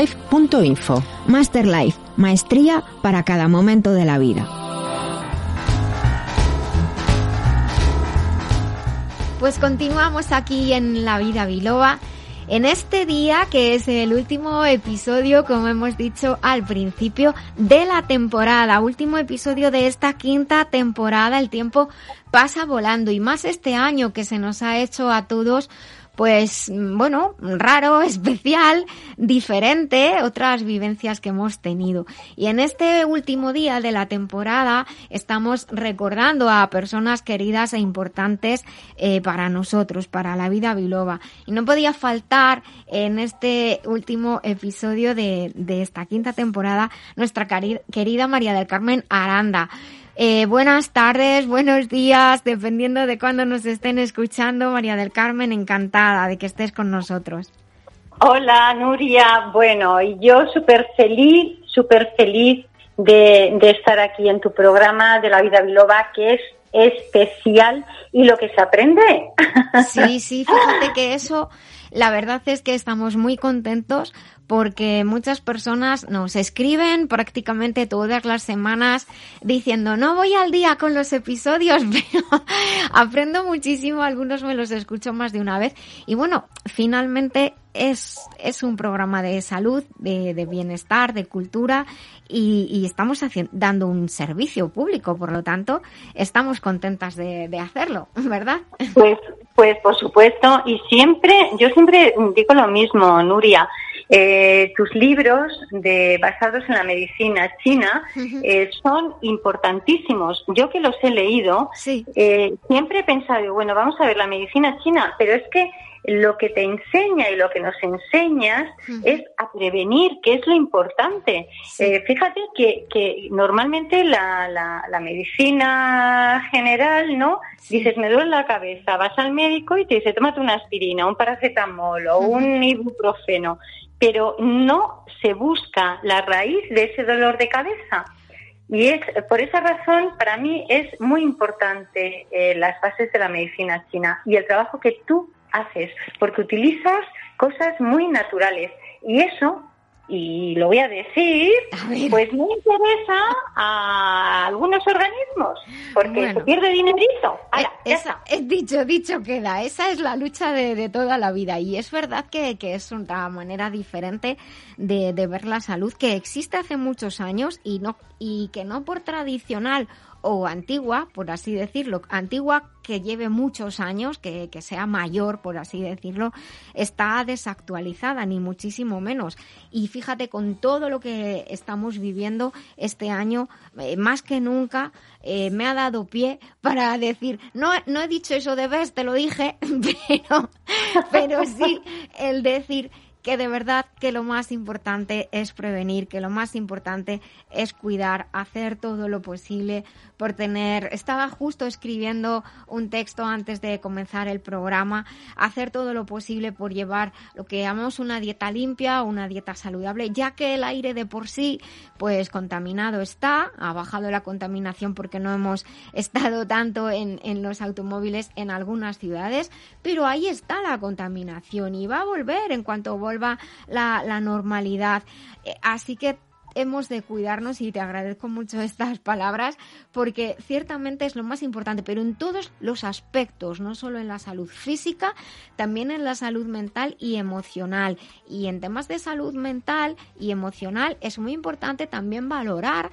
masterlife.info. Masterlife, maestría para cada momento de la vida. Pues continuamos aquí en La Vida Biloba. En este día, que es el último episodio, como hemos dicho al principio, de la temporada, último episodio de esta quinta temporada, el tiempo pasa volando y más este año que se nos ha hecho a todos pues bueno, raro, especial, diferente, otras vivencias que hemos tenido. Y en este último día de la temporada estamos recordando a personas queridas e importantes eh, para nosotros, para la vida biloba. Y no podía faltar en este último episodio de, de esta quinta temporada nuestra querida María del Carmen Aranda. Eh, buenas tardes, buenos días, dependiendo de cuándo nos estén escuchando. María del Carmen, encantada de que estés con nosotros. Hola, Nuria. Bueno, y yo súper feliz, súper feliz de, de, estar aquí en tu programa de la vida biloba, que es especial y lo que se aprende. Sí, sí, fíjate que eso, la verdad es que estamos muy contentos porque muchas personas nos escriben prácticamente todas las semanas diciendo no voy al día con los episodios, pero aprendo muchísimo, algunos me los escucho más de una vez y bueno, finalmente es, es un programa de salud, de, bienestar, de cultura y, y estamos haciendo, dando un servicio público, por lo tanto, estamos contentas de, de, hacerlo, ¿verdad? Pues, pues por supuesto, y siempre, yo siempre digo lo mismo, Nuria, eh, tus libros de, basados en la medicina china eh, son importantísimos. Yo que los he leído, sí. eh, siempre he pensado, bueno, vamos a ver la medicina china, pero es que lo que te enseña y lo que nos enseñas uh -huh. es a prevenir, que es lo importante. Sí. Eh, fíjate que, que normalmente la, la, la, medicina general, ¿no? Sí. Dices, me duele la cabeza, vas al médico y te dice, tómate una aspirina, un paracetamol o uh -huh. un ibuprofeno pero no se busca la raíz de ese dolor de cabeza. Y es por esa razón, para mí es muy importante eh, las bases de la medicina china y el trabajo que tú haces, porque utilizas cosas muy naturales. Y eso y lo voy a decir, a pues no interesa a algunos organismos, porque bueno, se pierde dinerito. Eh, esa, es dicho, dicho queda, esa es la lucha de, de toda la vida. Y es verdad que, que es una manera diferente de, de, ver la salud que existe hace muchos años y no y que no por tradicional o antigua, por así decirlo, antigua que lleve muchos años, que, que, sea mayor, por así decirlo, está desactualizada, ni muchísimo menos. Y fíjate, con todo lo que estamos viviendo este año, eh, más que nunca, eh, me ha dado pie para decir, no, no he dicho eso de vez, te lo dije, pero, pero sí el decir que de verdad que lo más importante es prevenir, que lo más importante es cuidar, hacer todo lo posible por tener, estaba justo escribiendo un texto antes de comenzar el programa, hacer todo lo posible por llevar lo que llamamos una dieta limpia, una dieta saludable, ya que el aire de por sí, pues contaminado está, ha bajado la contaminación porque no hemos estado tanto en, en los automóviles en algunas ciudades, pero ahí está la contaminación y va a volver en cuanto vuelva la, la normalidad. Así que hemos de cuidarnos y te agradezco mucho estas palabras porque ciertamente es lo más importante, pero en todos los aspectos, no solo en la salud física, también en la salud mental y emocional. Y en temas de salud mental y emocional es muy importante también valorar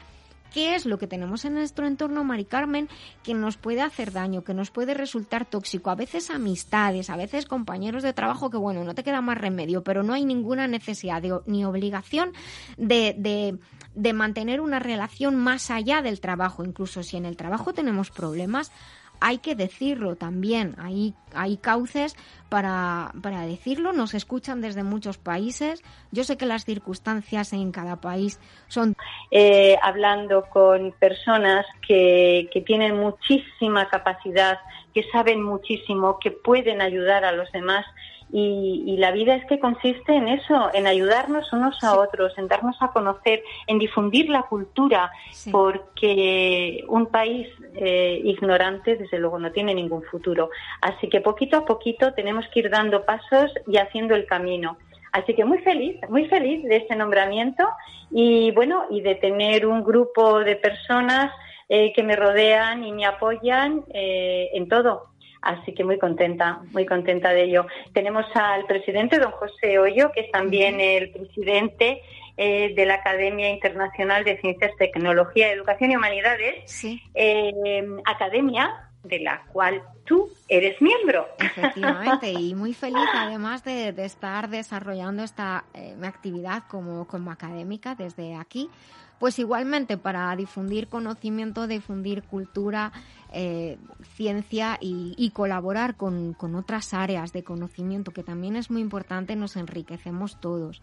qué es lo que tenemos en nuestro entorno, Mari Carmen, que nos puede hacer daño, que nos puede resultar tóxico. A veces amistades, a veces compañeros de trabajo que, bueno, no te queda más remedio, pero no hay ninguna necesidad ni obligación de, de, de mantener una relación más allá del trabajo. Incluso si en el trabajo tenemos problemas, hay que decirlo también. Hay, hay cauces para, para decirlo. Nos escuchan desde muchos países. Yo sé que las circunstancias en cada país son. Eh, hablando con personas que, que tienen muchísima capacidad, que saben muchísimo, que pueden ayudar a los demás. Y, y, la vida es que consiste en eso, en ayudarnos unos a sí. otros, en darnos a conocer, en difundir la cultura, sí. porque un país eh, ignorante, desde luego, no tiene ningún futuro. Así que poquito a poquito tenemos que ir dando pasos y haciendo el camino. Así que muy feliz, muy feliz de este nombramiento y bueno, y de tener un grupo de personas eh, que me rodean y me apoyan eh, en todo. Así que muy contenta, muy contenta de ello. Tenemos al presidente, don José Hoyo, que es también el presidente eh, de la Academia Internacional de Ciencias, Tecnología, Educación y Humanidades. Sí. Eh, academia de la cual tú eres miembro. Efectivamente, y muy feliz además de, estar desarrollando esta eh, actividad como, como académica desde aquí, pues igualmente para difundir conocimiento, difundir cultura, eh, ciencia y, colaborar con, con, otras áreas de conocimiento, que también es muy importante, nos enriquecemos todos.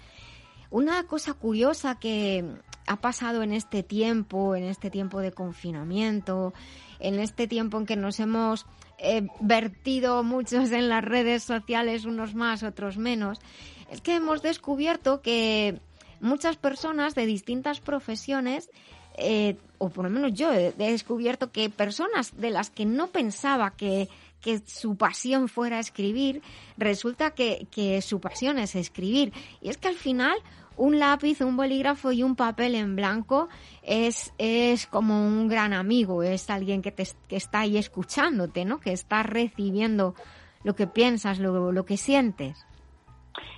Una cosa curiosa que ha pasado en este tiempo, en este tiempo de confinamiento, en este tiempo en que nos hemos eh, vertido muchos en las redes sociales, unos más, otros menos, es que hemos descubierto que muchas personas de distintas profesiones, eh, o por lo menos yo he, descubierto que personas de las que no pensaba que, que su pasión fuera escribir, resulta que, que su pasión es escribir. Y es que al final un lápiz, un bolígrafo y un papel en blanco es, es como un gran amigo, es alguien que, te, que está ahí escuchándote, ¿no? Que está recibiendo lo que piensas, lo, lo que sientes.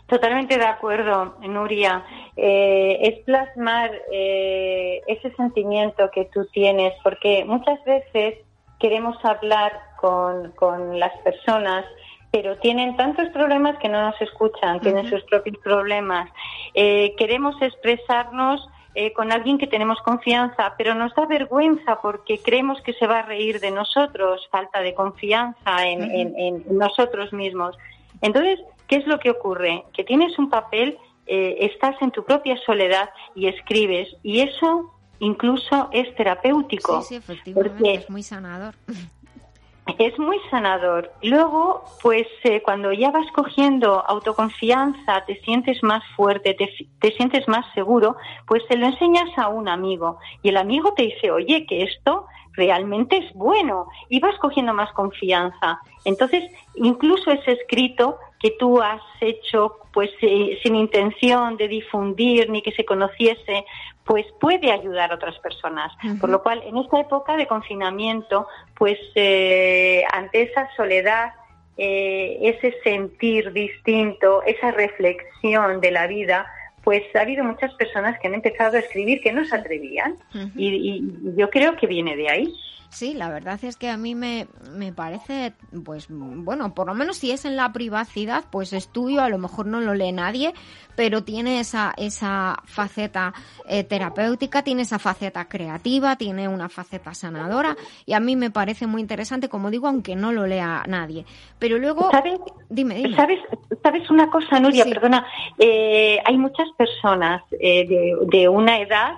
Totalmente de acuerdo, Nuria. Eh, es plasmar eh, ese sentimiento que tú tienes, porque muchas veces queremos hablar con, con las personas pero tienen tantos problemas que no nos escuchan, tienen sus propios problemas. Eh, queremos expresarnos eh, con alguien que tenemos confianza, pero nos da vergüenza porque creemos que se va a reír de nosotros, falta de confianza en, nosotros mismos. Entonces, ¿qué es lo que ocurre? Que tienes un papel, eh, estás en tu propia soledad y escribes, y eso incluso es terapéutico. Sí, sí, efectivamente, es muy sanador. es muy sanador. Luego, pues eh, cuando ya vas cogiendo autoconfianza, te sientes más fuerte, te, te, sientes más seguro, pues te lo enseñas a un amigo y el amigo te dice, oye, que esto realmente es bueno y vas cogiendo más confianza. Entonces, incluso ese escrito que tú has hecho pues eh, sin intención de difundir ni que se conociese, pues puede ayudar a otras personas. Por lo cual, en esta época de confinamiento, pues eh, ante esa soledad, eh, ese sentir distinto, esa reflexión de la vida, pues ha habido muchas personas que han empezado a escribir que no se atrevían y yo creo que viene de ahí. Sí, la verdad es que a mí me, me parece, pues bueno, por lo menos si es en la privacidad, pues estudio, a lo mejor no lo lee nadie, pero tiene esa, esa faceta eh, terapéutica, tiene esa faceta creativa, tiene una faceta sanadora y a mí me parece muy interesante, como digo, aunque no lo lea nadie. Pero luego, ¿sabes? Dime, dime. ¿Sabes, ¿sabes una cosa, Nuria? Perdona, eh, hay muchas personas eh, de, de, una edad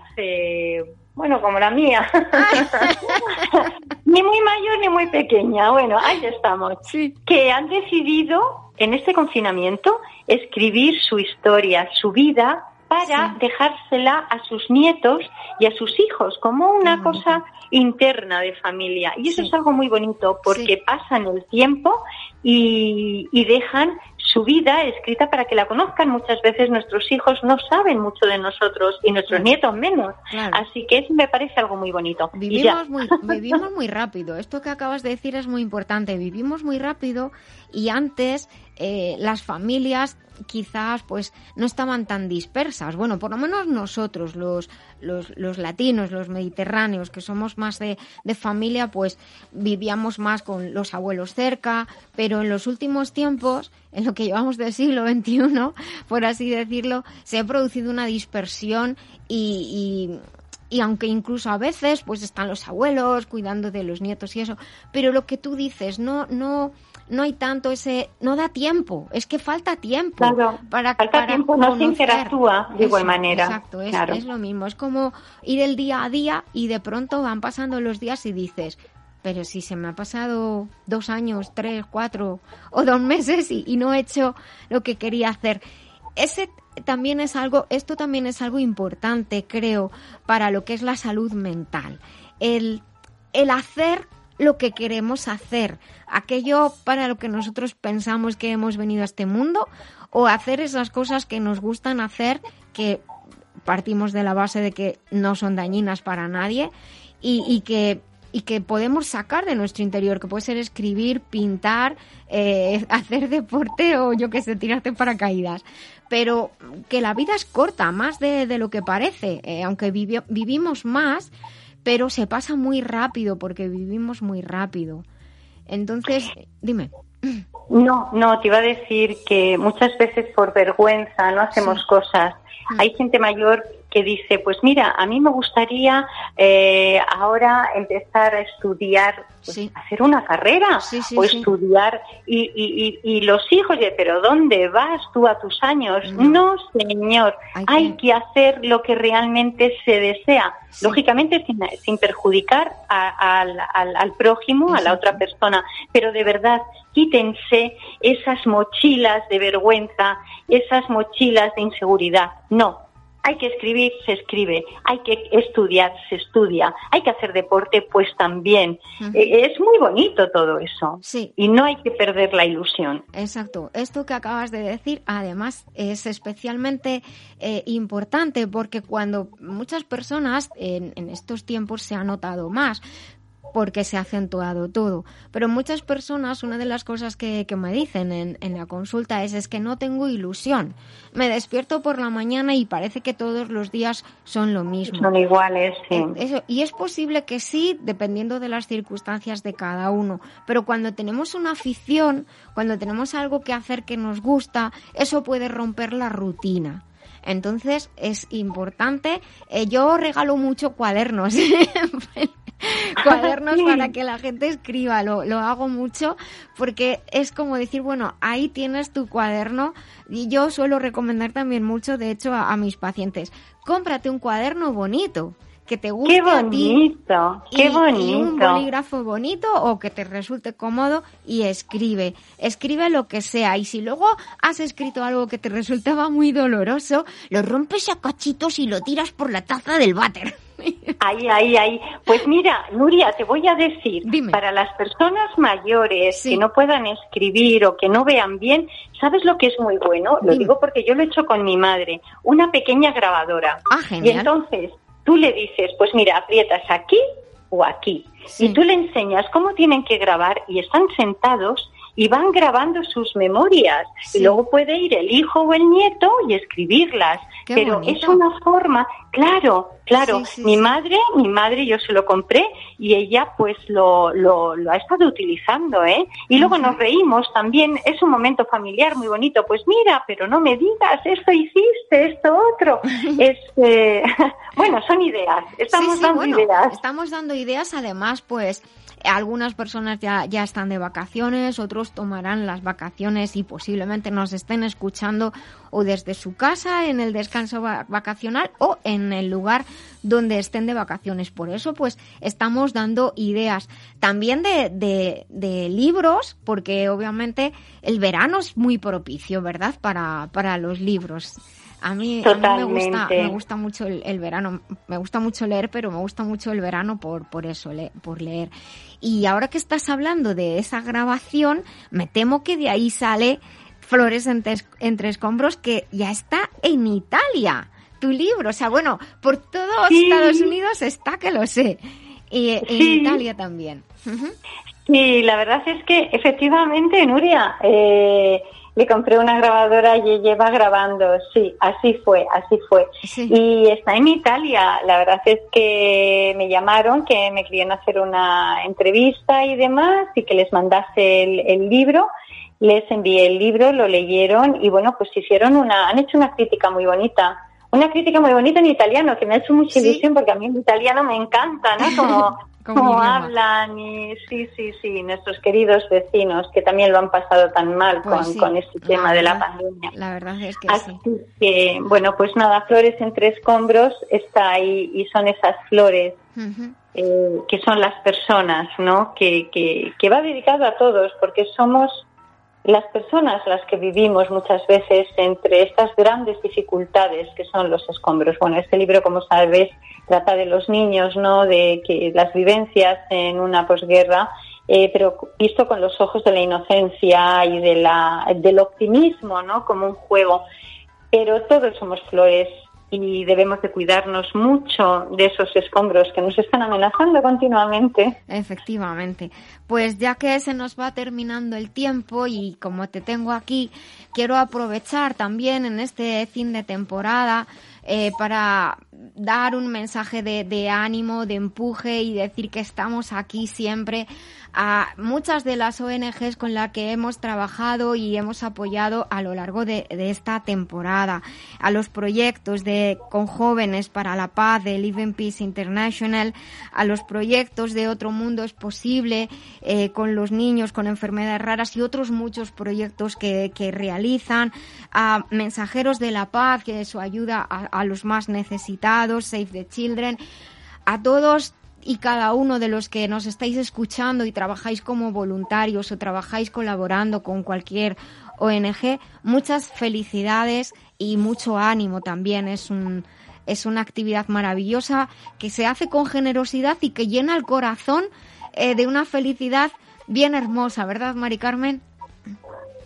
bueno, como la mía. ni muy mayor ni muy pequeña. Bueno, ahí estamos. Que han decidido en este confinamiento escribir su historia, su vida, para dejársela a sus nietos y a sus hijos como una cosa interna de familia. Y eso es algo muy bonito porque pasan el tiempo y, y dejan su vida escrita para que la conozcan. Muchas veces nuestros hijos no saben mucho de nosotros y nuestros nietos menos. Así que eso me parece algo muy bonito. Vivimos muy, vivimos muy rápido. Esto que acabas de decir es muy importante. Vivimos muy rápido y antes eh, las familias quizás pues no estaban tan dispersas. Bueno, por lo menos nosotros, los, los, los latinos, los mediterráneos, que somos más de, de, familia, pues vivíamos más con los abuelos cerca, pero en los últimos tiempos, en lo que llevamos del siglo XXI, por así decirlo, se ha producido una dispersión y, y y aunque incluso a veces pues están los abuelos cuidando de los nietos y eso, pero lo que tú dices, no no no hay tanto ese, no da tiempo, es que falta tiempo claro, para falta tiempo, no se interactúa de igual manera. Exacto, es, lo mismo, es como ir el día a día y de pronto van pasando los días y dices, pero si se me ha pasado dos años, tres, cuatro o dos meses y, y no he hecho lo que quería hacer. Ese también es algo, esto también es algo importante, creo, para lo que es la salud mental. El, el hacer lo que queremos hacer, aquello para lo que nosotros pensamos que hemos venido a este mundo o hacer esas cosas que nos gustan hacer, que partimos de la base de que no son dañinas para nadie y, que y que podemos sacar de nuestro interior, que puede ser escribir, pintar, eh, hacer deporte o yo que sé, tirarte paracaídas. Pero que la vida es corta, más de, lo que parece. Eh, aunque vivimos más, pero se pasa muy rápido porque vivimos muy rápido. Entonces, dime. No, no, te iba a decir que muchas veces por vergüenza no hacemos cosas. Hay gente mayor que dice, pues mira, a mí me gustaría eh, ahora empezar a estudiar, pues, hacer una carrera o estudiar y, y, y, los hijos, pero ¿dónde vas tú a tus años? No, señor, hay que... hacer lo que realmente se desea, lógicamente sin, sin perjudicar al, al, al, prójimo, a la otra persona, pero de verdad quítense esas mochilas de vergüenza, esas mochilas de inseguridad. No, hay que escribir, se escribe. Hay que estudiar, se estudia. Hay que hacer deporte, pues también. Eh, es muy bonito todo eso. Sí. Y no hay que perder la ilusión. Exacto. Esto que acabas de decir, además, es especialmente eh, importante porque cuando muchas personas en, en estos tiempos se ha notado más, porque se ha acentuado todo. Pero muchas personas, una de las cosas que, me dicen en, en, la consulta es, es que no tengo ilusión. Me despierto por la mañana y parece que todos los días son lo mismo. Son iguales, sí. Y es posible que sí, dependiendo de las circunstancias de cada uno. Pero cuando tenemos una afición, cuando tenemos algo que hacer que nos gusta, eso puede romper la rutina. Entonces es importante. Eh, yo regalo mucho cuadernos. cuadernos para que la gente escriba, lo, lo hago mucho porque es como decir, bueno, ahí tienes tu cuaderno y yo suelo recomendar también mucho, de hecho, a, mis pacientes, cómprate un cuaderno bonito que te guste qué bonito, qué bonito. un bolígrafo bonito o que te resulte cómodo y escribe. Escribe lo que sea. Y si luego has escrito algo que te resultaba muy doloroso, lo rompes a cachitos y lo tiras por la taza del váter. Ahí, ahí, ahí. Pues mira, Nuria, te voy a decir, para las personas mayores que no puedan escribir o que no vean bien, ¿sabes lo que es muy bueno? Lo digo porque yo lo he hecho con mi madre, una pequeña grabadora. Ah, y entonces tú le dices, pues mira, aprietas aquí o aquí. Y tú le enseñas cómo tienen que grabar y están sentados y van grabando sus memorias. Y luego puede ir el hijo o el nieto y escribirlas. Pero es una forma, claro, claro. mi madre, mi madre yo se lo compré y ella pues lo, lo, lo ha estado utilizando, ¿eh? Y luego nos reímos también, es un momento familiar muy bonito. Pues mira, pero no me digas, esto hiciste, esto otro. este, bueno, son ideas, estamos dando ideas. Estamos dando ideas, además, pues algunas personas ya, ya están de vacaciones, otros tomarán las vacaciones y posiblemente nos estén escuchando o desde su casa en el descanso vacacional o en el lugar donde estén de vacaciones. Por eso, pues, estamos dando ideas también de, de, de libros, porque obviamente el verano es muy propicio, ¿verdad? Para, para los libros. A mí, me gusta, me gusta mucho el, verano, me gusta mucho leer, pero me gusta mucho el verano por, por eso, por leer. Y ahora que estás hablando de esa grabación, me temo que de ahí sale Flores entre, escombros que ya está en Italia, tu libro. O sea, bueno, por todo Estados Unidos está que lo sé. Y en Italia también. Sí, la verdad es que efectivamente, Nuria, eh, le compré una grabadora y ella va grabando, sí, así fue, así fue. Y está en Italia, la verdad es que me llamaron, que me querían hacer una entrevista y demás, y que les mandase el, libro. Les envié el libro, lo leyeron y bueno, pues hicieron una, han hecho una crítica muy bonita una crítica muy bonita en italiano que me ha hecho mucha ilusión porque a mí el italiano me encanta, ¿no? Como cómo hablan y sí, sí, sí, nuestros queridos vecinos que también lo han pasado tan mal pues con, este tema de la pandemia. La verdad es que Así que, bueno, pues nada, Flores entre escombros está ahí y son esas flores eh, que son las personas, ¿no? Que, que, que va dedicado a todos porque somos las personas las que vivimos muchas veces entre estas grandes dificultades que son los escombros. Bueno, este libro, como sabes, trata de los niños, ¿no? De que las vivencias en una posguerra, eh, pero visto con los ojos de la inocencia y de la, del optimismo, ¿no? Como un juego. Pero todos somos flores y debemos de cuidarnos mucho de esos escombros que nos están amenazando continuamente. Efectivamente. Pues ya que se nos va terminando el tiempo y como te tengo aquí, quiero aprovechar también en este fin de temporada eh, para dar un mensaje de, de ánimo, de empuje y decir que estamos aquí siempre a muchas de las ONGs con las que hemos trabajado y hemos apoyado a lo largo de, esta temporada, a los proyectos de con jóvenes para la paz de Living Peace International, a los proyectos de Otro Mundo es Posible eh, con los niños con enfermedades raras y otros muchos proyectos que, que realizan, a mensajeros de la paz, que su ayuda a, a los más necesitados, Save the Children, a todos y cada uno de los que nos estáis escuchando y trabajáis como voluntarios o trabajáis colaborando con cualquier ONG, muchas felicidades y mucho ánimo también. Es un es una actividad maravillosa que se hace con generosidad y que llena el corazón eh, de una felicidad bien hermosa, ¿verdad, Mari Carmen?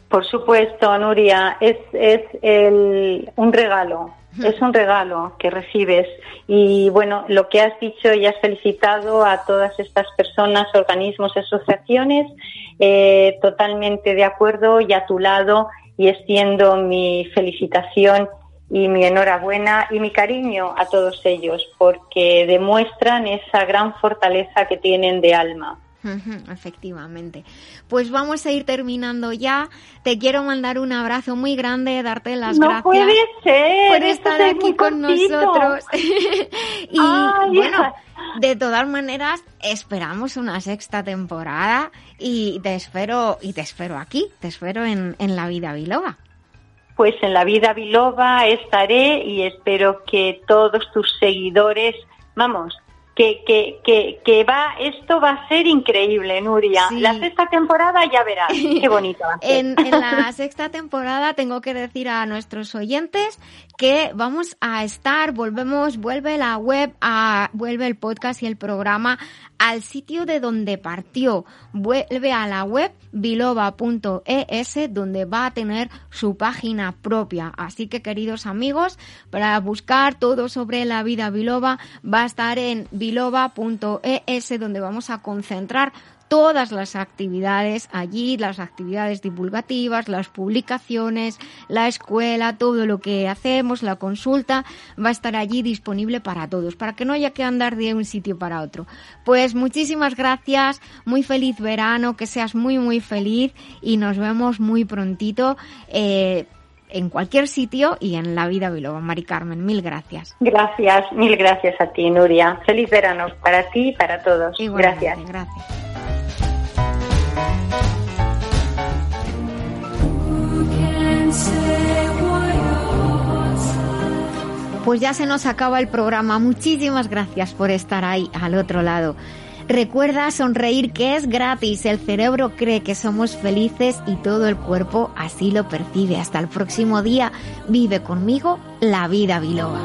Por supuesto, Nuria, es, es el, un regalo, es un regalo que recibes. Y bueno, lo que has dicho y has felicitado a todas estas personas, organismos, asociaciones, eh, totalmente de acuerdo y a tu lado y extiendo mi felicitación y mi enhorabuena y mi cariño a todos ellos porque demuestran esa gran fortaleza que tienen de alma. Efectivamente. Pues vamos a ir terminando ya. Te quiero mandar un abrazo muy grande, darte las gracias por estar aquí con nosotros. y bueno, de todas maneras, esperamos una sexta temporada y te espero y te espero aquí, te espero en, en la vida biloba. Pues en la vida biloba estaré y espero que todos tus seguidores, vamos, que, que, que, que, va, esto va a ser increíble, Nuria. La sexta temporada ya verás, qué bonito. en, en, la sexta temporada tengo que decir a nuestros oyentes que vamos a estar, volvemos, vuelve la web, a, vuelve el podcast y el programa al sitio de donde partió. Vuelve a la web biloba.es donde va a tener su página propia. Así que queridos amigos, para buscar todo sobre la vida biloba va a estar en biloba.es donde vamos a concentrar todas las actividades allí, las actividades divulgativas, las publicaciones, la escuela, todo lo que hacemos, la consulta, va a estar allí disponible para todos, para que no haya que andar de un sitio para otro. Pues muchísimas gracias, muy feliz verano, que seas muy muy feliz y nos vemos muy prontito. Eh, en cualquier sitio y en la vida Biloba. Mari Carmen, mil gracias. Gracias, mil gracias a ti, Nuria. Feliz verano para ti y para todos. gracias. Gracias. Pues ya se nos acaba el programa. Muchísimas gracias por estar ahí al otro lado. Recuerda sonreír que es gratis. El cerebro cree que somos felices y todo el cuerpo así lo percibe. Hasta el próximo día. Vive conmigo la vida biloba.